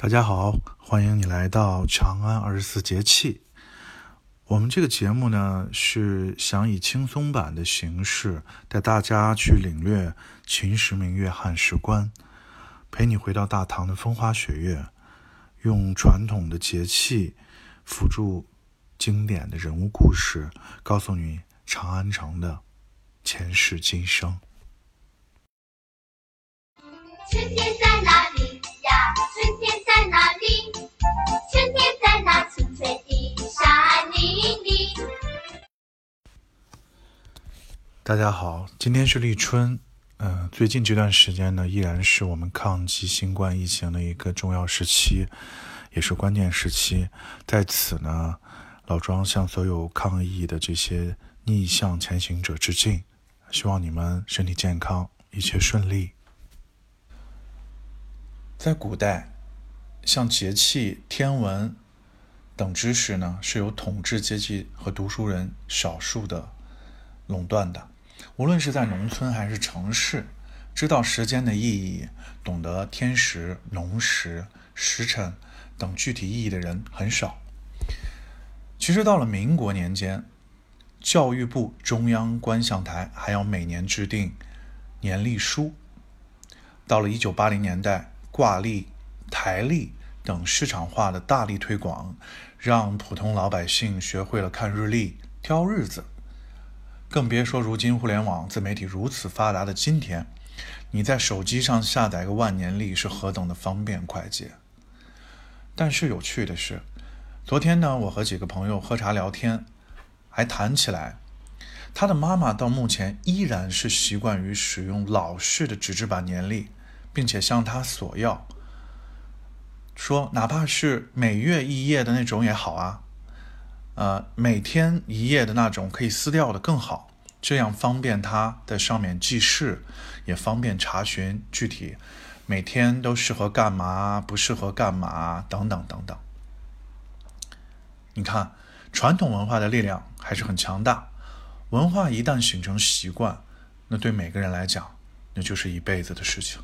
大家好，欢迎你来到长安二十四节气。我们这个节目呢，是想以轻松版的形式带大家去领略秦时明月汉时关，陪你回到大唐的风花雪月，用传统的节气辅助经典的人物故事，告诉你长安城的前世今生。春天在哪里大家好，今天是立春。嗯、最近这段时间呢，依然是我们抗击新冠疫情的一个重要时期，也是关键时期。在此呢，老庄向所有抗疫的这些逆向前行者致敬，希望你们身体健康，一切顺利。在古代，像节气、天文等知识呢，是由统治阶级和读书人少数的垄断的。无论是在农村还是城市，知道时间的意义、懂得天时、农时、时辰等具体意义的人很少。其实到了民国年间，教育部中央观象台还要每年制定年历书。到了一九八零年代，挂历、台历等市场化的大力推广，让普通老百姓学会了看日历、挑日子。更别说如今互联网自媒体如此发达的今天，你在手机上下载个万年历是何等的方便快捷。但是有趣的是，昨天呢，我和几个朋友喝茶聊天，还谈起来，他的妈妈到目前依然是习惯于使用老式的纸质版年历，并且向他索要，说哪怕是每月一页的那种也好啊。呃，每天一页的那种可以撕掉的更好，这样方便他在上面记事，也方便查询具体每天都适合干嘛，不适合干嘛等等等等。你看，传统文化的力量还是很强大，文化一旦形成习惯，那对每个人来讲，那就是一辈子的事情。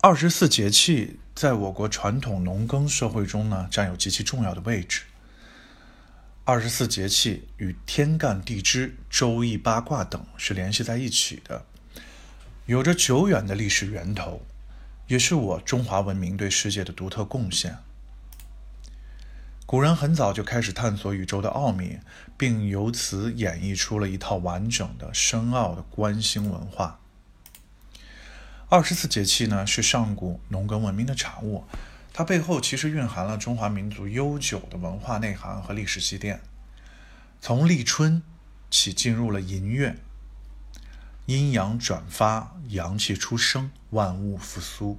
二十四节气在我国传统农耕社会中呢，占有极其重要的位置。二十四节气与天干地支、周易八卦等是联系在一起的，有着久远的历史源头，也是我中华文明对世界的独特贡献。古人很早就开始探索宇宙的奥秘，并由此演绎出了一套完整的、深奥的观星文化。二十四节气呢，是上古农耕文明的产物，它背后其实蕴含了中华民族悠久的文化内涵和历史积淀。从立春起，进入了寅月，阴阳转发，阳气出生，万物复苏，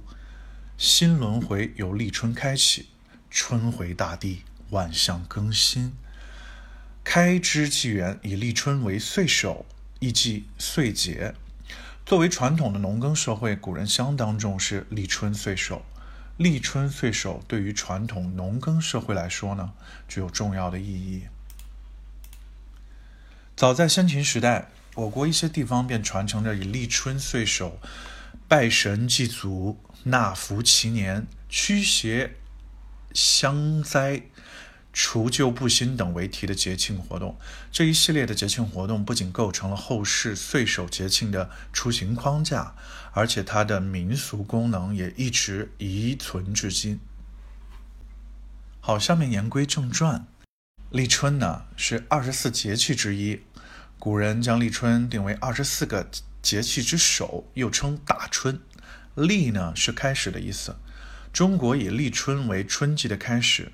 新轮回由立春开启，春回大地，万象更新。开枝纪元以立春为岁首，亦即岁节。作为传统的农耕社会，古人相当重视立春岁首。立春岁首对于传统农耕社会来说呢，具有重要的意义。早在先秦时代，我国一些地方便传承着以立春岁首拜神祭祖、纳福祈年、驱邪相灾、除旧布新等为题的节庆活动。这一系列的节庆活动不仅构成了后世岁首节庆的出行框架，而且它的民俗功能也一直遗存至今。好，下面言归正传。立春呢是二十四节气之一，古人将立春定为二十四个节气之首，又称大春。立呢是开始的意思，中国以立春为春季的开始，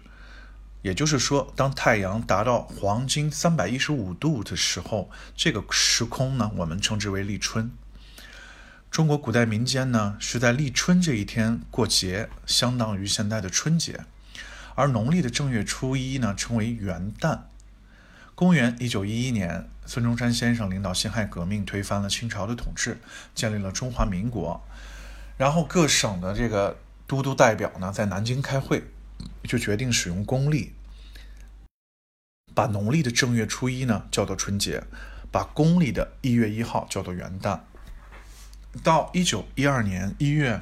也就是说，当太阳达到黄金三百一十五度的时候，这个时空呢，我们称之为立春。中国古代民间呢是在立春这一天过节，相当于现在的春节。而农历的正月初一呢，称为元旦。公元一九一一年，孙中山先生领导辛亥革命，推翻了清朝的统治，建立了中华民国。然后各省的这个都督代表呢，在南京开会，就决定使用公历，把农历的正月初一呢叫做春节，把公历的一月一号叫做元旦。到一九一二年一月。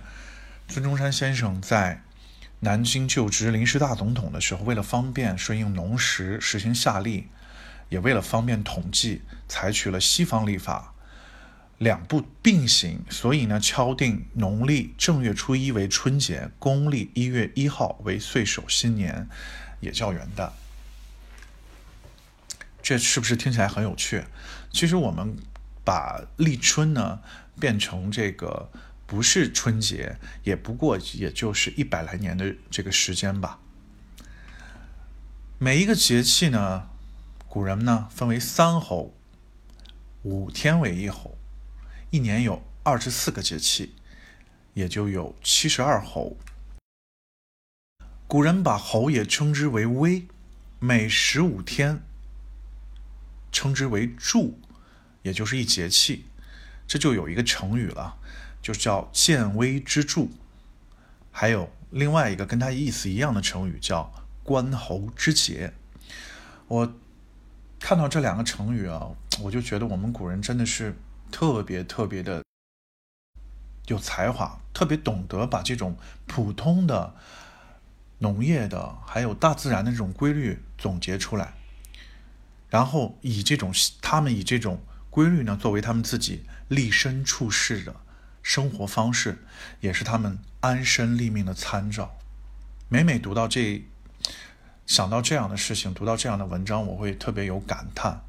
孙中山先生在南京就职临时大总统的时候，为了方便顺应农时实行夏历，也为了方便统计，采取了西方历法，两部并行，所以呢，敲定农历正月初一为春节，公历一月一号为岁首新年，也叫元旦。这是不是听起来很有趣？其实我们把立春呢变成这个不是春节，也不过也就是一百来年的这个时间吧。每一个节气呢，古人呢分为三候，五天为一候，一年有二十四个节气，也就有七十二候。古人把候也称之为微，每十五天。称之为柱，也就是一节气，这就有一个成语了，就叫见微知著。还有另外一个跟它意思一样的成语叫观候之节。我看到这两个成语啊，我就觉得我们古人真的是特别特别的有才华，特别懂得把这种普通的农业的还有大自然的这种规律总结出来。然后以这种他们以这种规律呢，作为他们自己立身处世的生活方式，也是他们安身立命的参照。每每读到这，想到这样的事情，读到这样的文章，我会特别有感叹。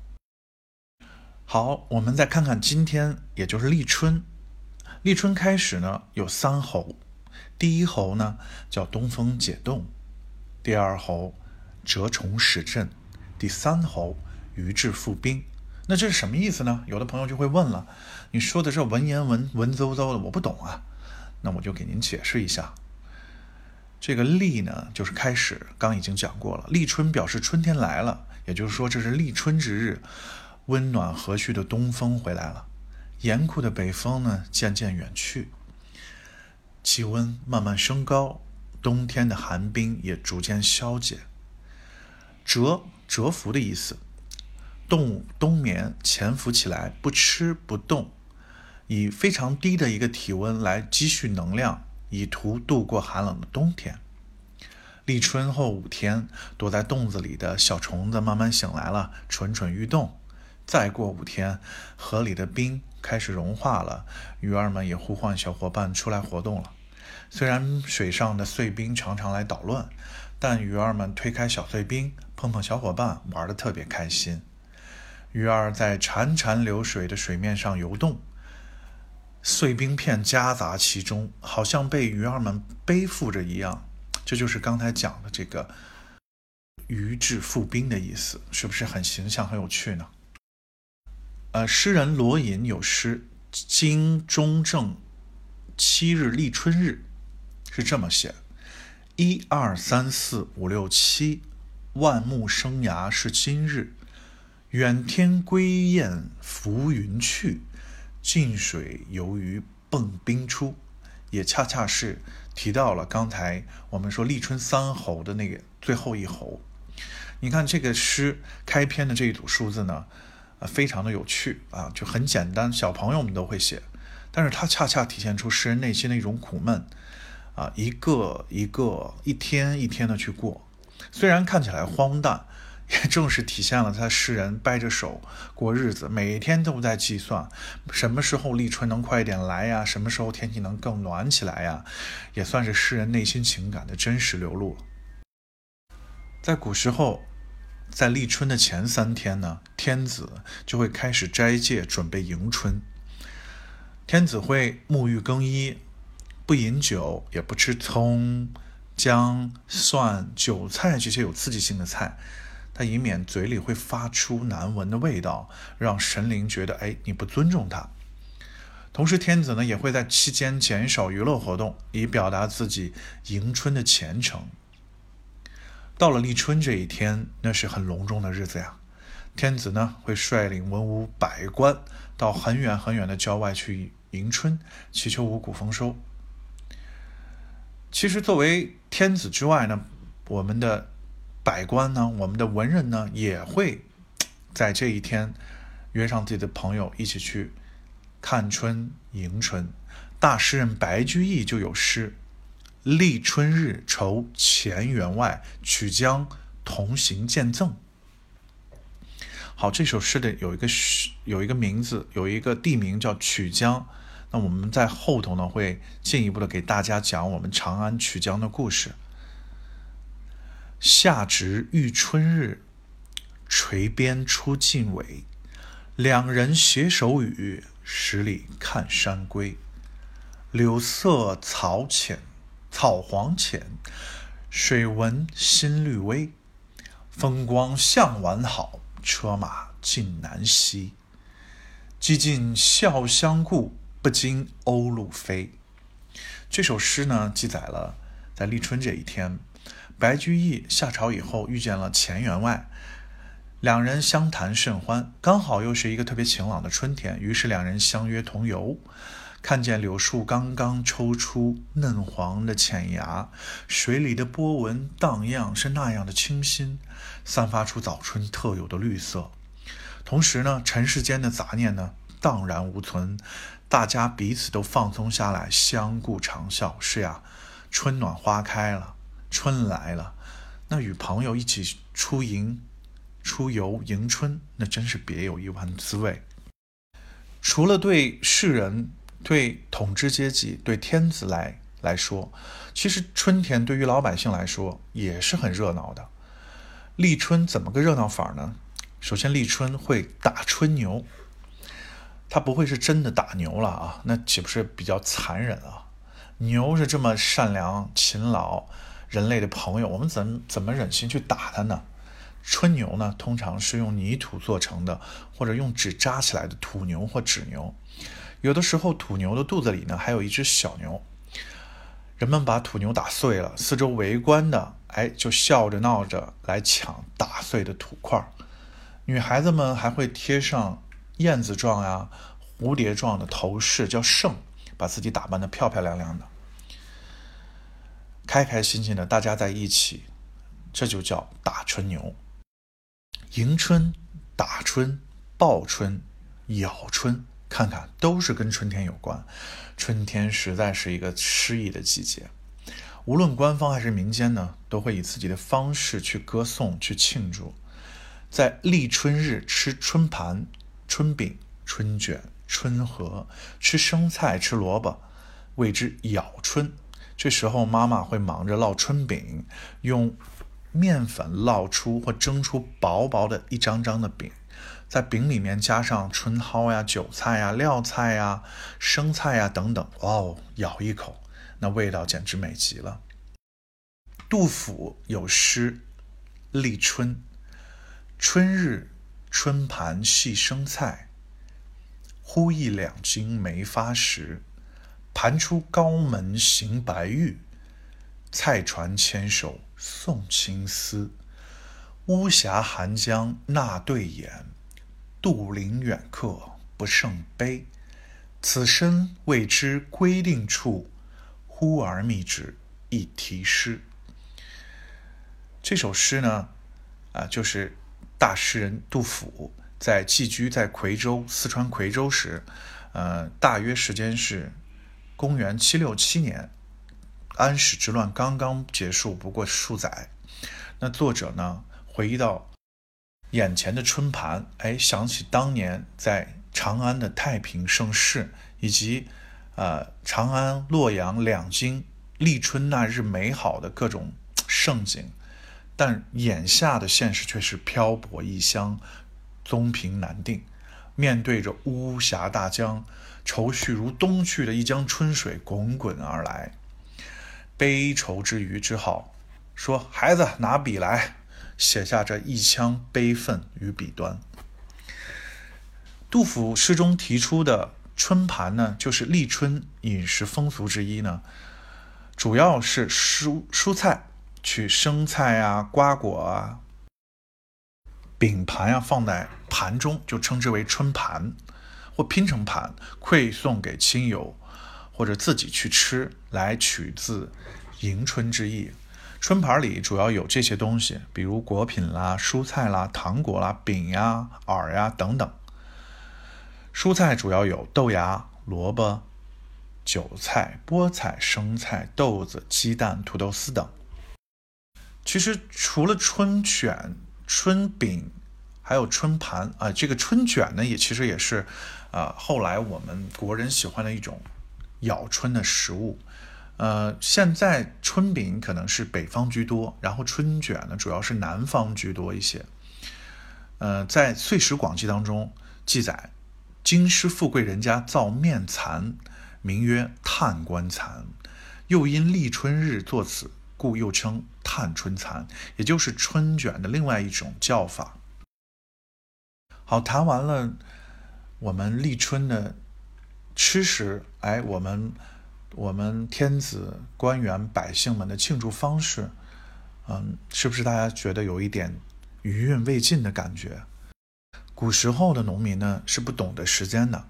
好，我们再看看今天，也就是立春。立春开始呢，有三候，第一候呢叫东风解冻，第二候蛰虫始振，第三候。鱼至复冰，那这是什么意思呢？有的朋友就会问了，你说的这文言文文绉绉的，我不懂啊。那我就给您解释一下，这个立呢，就是开始，刚已经讲过了。立春表示春天来了，也就是说这是立春之日，温暖和煦的东风回来了，严酷的北风呢渐渐远去，气温慢慢升高，冬天的寒冰也逐渐消解。蛰，蛰伏的意思。动物冬眠潜伏起来，不吃不动，以非常低的一个体温来积蓄能量，以图度过寒冷的冬天。立春后五天，躲在洞子里的小虫子慢慢醒来了，蠢蠢欲动。再过五天，河里的冰开始融化了，鱼儿们也呼唤小伙伴出来活动了。虽然水上的碎冰常常来捣乱，但鱼儿们推开小碎冰，碰碰小伙伴，玩得特别开心。鱼儿在潺潺流水的水面上游动，碎冰片夹杂其中，好像被鱼儿们背负着一样。这就是刚才讲的这个“鱼至复冰”的意思，是不是很形象、很有趣呢？呃，诗人罗隐有诗：“今中正七日立春日”，是这么写：“一二三四五六七，万木生芽是今日。”远天归雁浮云去，近水游鱼迸冰出，也恰恰是提到了刚才我们说立春三候的那个最后一候。你看这个诗开篇的这一组数字呢，非常的有趣啊，就很简单，小朋友们都会写，但是它恰恰体现出诗人内心的一种苦闷啊，一个一个一天一天的去过，虽然看起来荒诞。也正是体现了他诗人掰着手过日子，每天都在计算什么时候立春能快一点来呀，什么时候天气能更暖起来呀，也算是诗人内心情感的真实流露了。在古时候，在立春的前三天呢，天子就会开始斋戒，准备迎春。天子会沐浴更衣，不饮酒，也不吃葱、姜、蒜、韭菜这些有刺激性的菜。他以免嘴里会发出难闻的味道，让神灵觉得哎你不尊重他。同时，天子呢也会在期间减少娱乐活动，以表达自己迎春的虔诚。到了立春这一天，那是很隆重的日子呀。天子呢会率领文武百官到很远很远的郊外去迎春，祈求五谷丰收。其实，作为天子之外呢，我们的。百官呢，我们的文人呢，也会在这一天约上自己的朋友一起去看春迎春。大诗人白居易就有诗：“立春日酬前员外，曲江同行见赠。好，这首诗的有一个有一个名字，有一个地名叫曲江。那我们在后头呢，会进一步的给大家讲我们长安曲江的故事。夏值遇春日，垂鞭出尽尾，两人携手语，十里看山归。柳色草浅，草黄浅，水纹新绿微。风光向晚好，车马尽南西。几近笑相顾。不经鸥鹭飞。这首诗呢，记载了在立春这一天，白居易下朝以后遇见了钱员外，两人相谈甚欢，刚好又是一个特别晴朗的春天，于是两人相约同游。看见柳树刚刚抽出嫩黄的浅芽，水里的波纹荡漾，是那样的清新，散发出早春特有的绿色。同时呢，尘世间的杂念呢，荡然无存。大家彼此都放松下来，相顾长笑。是呀，春暖花开了，春来了。那与朋友一起出迎、出游迎春，那真是别有一番滋味。除了对世人、对统治阶级、对天子来来说，其实春天对于老百姓来说也是很热闹的。立春怎么个热闹法呢？首先，立春会打春牛。它不会是真的打牛了啊？那岂不是比较残忍啊？牛是这么善良、勤劳，人类的朋友，我们怎怎么忍心去打它呢？春牛呢，通常是用泥土做成的，或者用纸扎起来的土牛或纸牛。有的时候，土牛的肚子里呢，还有一只小牛。人们把土牛打碎了，四周围观的，哎，就笑着闹着来抢打碎的土块。女孩子们还会贴上。燕子状呀，蝴蝶状的头饰叫胜，把自己打扮的漂漂亮亮的，开开心心的，大家在一起，这就叫打春牛。迎春、打春、报春、咬春，看看都是跟春天有关。春天实在是一个诗意的季节，无论官方还是民间呢，都会以自己的方式去歌颂、去庆祝。在立春日吃春盘。春饼、春卷、春盒，吃生菜、吃萝卜，谓之咬春。这时候，妈妈会忙着烙春饼，用面粉烙出或蒸出薄薄的一张张的饼，在饼里面加上春蒿呀、韭菜呀、料菜呀、生菜呀等等。哦，咬一口，那味道简直美极了。杜甫有诗《立春》，春日。春盘系生菜，忽一两斤没发时。盘出高门行白玉，菜传牵手送青丝。巫峡寒江那对眼，杜陵远客不胜悲。此身未知归定处，忽而觅之一题诗。这首诗呢，啊，就是。大诗人杜甫在寄居在夔州四川夔州时，呃，大约时间是公元七六七年，安史之乱刚刚结束，不过数载。那作者呢，回忆到眼前的春盘，哎，想起当年在长安的太平盛世，以及呃长安、洛阳两京立春那日美好的各种盛景。但眼下的现实却是漂泊异乡，宗平难定。面对着巫峡大江，愁绪如东去的一江春水滚滚而来，悲愁之余，只好说：“孩子，拿笔来，写下这一腔悲愤与笔端。”杜甫诗中提出的春盘呢，就是立春饮食风俗之一呢，主要是蔬蔬菜。取生菜啊、瓜果啊、饼盘啊放在盘中，就称之为春盘，或拼成盘馈送给亲友，或者自己去吃，来取自迎春之意。春盘里主要有这些东西，比如果品啦、蔬菜啦、糖果啦、饼呀、饵呀等等。蔬菜主要有豆芽、萝卜、韭菜、菠菜、生菜、豆子、鸡蛋、土豆丝等。其实除了春卷、春饼，还有春盘啊，这个春卷呢，也其实也是，啊，后来我们国人喜欢的一种咬春的食物。呃，现在春饼可能是北方居多，然后春卷呢，主要是南方居多一些。呃，在《岁时广记》当中记载，京师富贵人家造面蚕，名曰探官蚕，又因立春日作此。故又称探春蚕，也就是春卷的另外一种叫法。好，谈完了我们立春的吃食，哎，我们我们天子、官员、百姓们的庆祝方式，嗯，是不是大家觉得有一点余韵未尽的感觉？古时候的农民呢是不懂得时间的，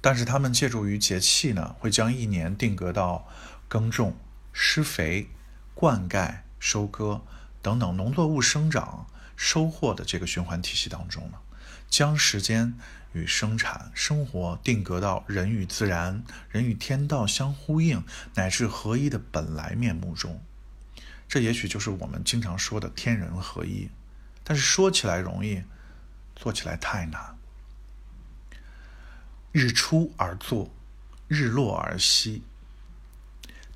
但是他们借助于节气呢，会将一年定格到耕种、施肥。灌溉、收割等等农作物生长、收获的这个循环体系当中呢，将时间与生产生活定格到人与自然、人与天道相呼应乃至合一的本来面目中。这也许就是我们经常说的天人合一。但是说起来容易，做起来太难。日出而作，日落而息。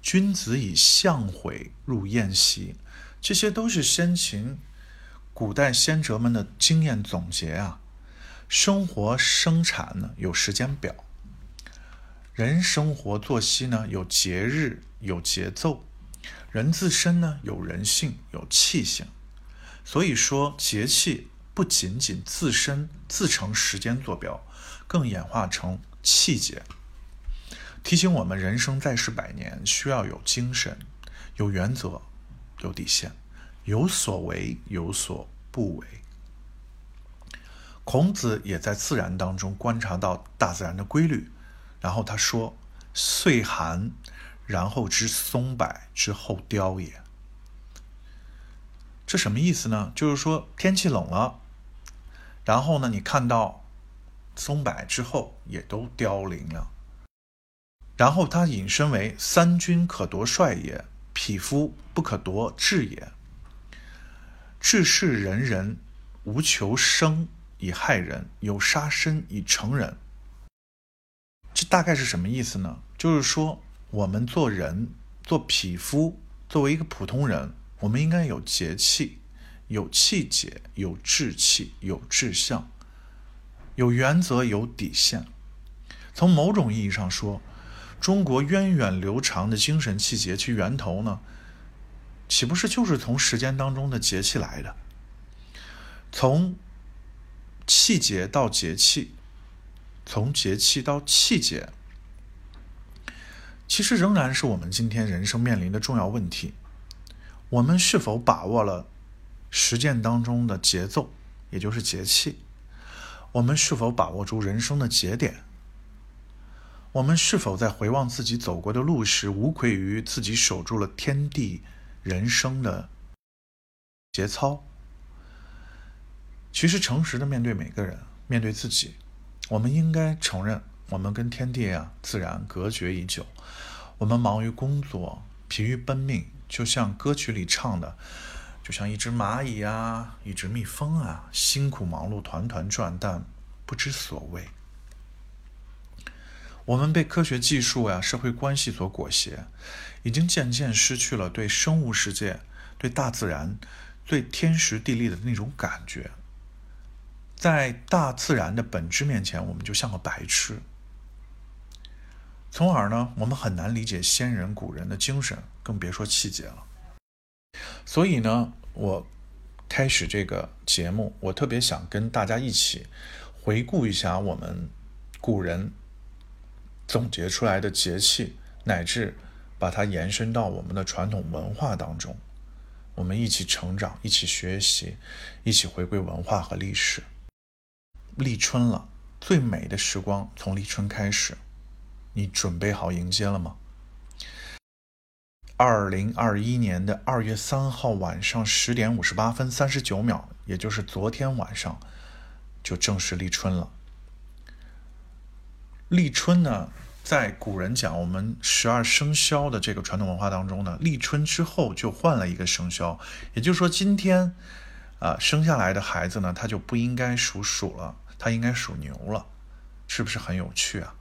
君子以相悔入宴席，这些都是先秦、古代先哲们的经验总结啊。生活生产呢有时间表，人生活作息呢有节日有节奏，人自身呢有人性有气性。所以说节气不仅仅自身自成时间坐标，更演化成气节。提醒我们，人生在世百年，需要有精神、有原则、有底线，有所为，有所不为。孔子也在自然当中观察到大自然的规律，然后他说：“岁寒，然后知松柏之后凋也。”这什么意思呢？就是说天气冷了，然后呢，你看到松柏之后也都凋零了。然后他引申为“三军可夺帅也，匹夫不可夺志也。志是人人，无求生以害人，有杀身以成人。”这大概是什么意思呢？就是说，我们做人，做匹夫，作为一个普通人，我们应该有节气，有气节，有志气，有志向，有原则，有底线。从某种意义上说，中国源远流长的精神气节，其源头呢，岂不是就是从时间当中的节气来的？从气节到节气，从节气到气节，其实仍然是我们今天人生面临的重要问题。我们是否把握了实践当中的节奏，也就是节气？我们是否把握住人生的节点？我们是否在回望自己走过的路时，无愧于自己守住了天地人生的节操？其实，诚实的面对每个人，面对自己，我们应该承认，我们跟天地啊、自然隔绝已久。我们忙于工作，疲于奔命，就像歌曲里唱的，就像一只蚂蚁啊，一只蜜蜂啊，辛苦忙碌，团团转，但不知所谓。我们被科学技术呀、社会关系所裹挟，已经渐渐失去了对生物世界、对大自然、对天时地利的那种感觉。在大自然的本质面前，我们就像个白痴。从而呢，我们很难理解先人古人的精神，更别说气节了。所以呢，我开始这个节目，我特别想跟大家一起回顾一下我们古人。总结出来的节气，乃至把它延伸到我们的传统文化当中，我们一起成长，一起学习，一起回归文化和历史。立春了，最美的时光从立春开始，你准备好迎接了吗？二零二一年的二月三号晚上十点五十八分三十九秒，也就是昨天晚上，就正式立春了。立春呢？在古人讲我们十二生肖的这个传统文化当中呢，立春之后就换了一个生肖，也就是说今天啊、生下来的孩子呢，他就不应该属鼠了，他应该属牛了，是不是很有趣啊？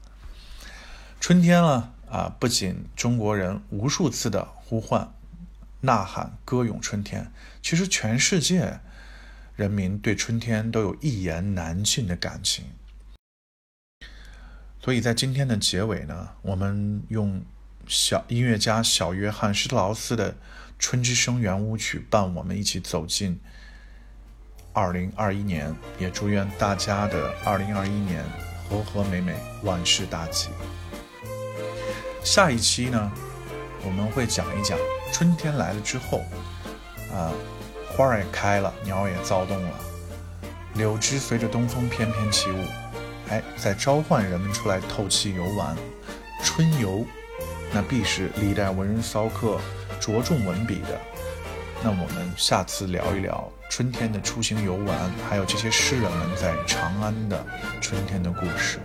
春天了，啊，不仅中国人无数次的呼唤、呐喊、歌咏春天，其实全世界人民对春天都有一言难尽的感情。所以在今天的结尾呢，我们用小音乐家小约翰施特劳斯的《春之声》圆舞曲伴我们一起走进二零二一年，也祝愿大家的二零二一年和和美美，万事大吉。下一期呢，我们会讲一讲春天来了之后，啊，花儿也开了，鸟也躁动了，柳枝随着东风翩翩起舞，哎，在召唤人们出来透气游玩。春游，那必是历代文人骚客着重文笔的。那我们下次聊一聊春天的出行游玩，还有这些诗人们在长安的春天的故事。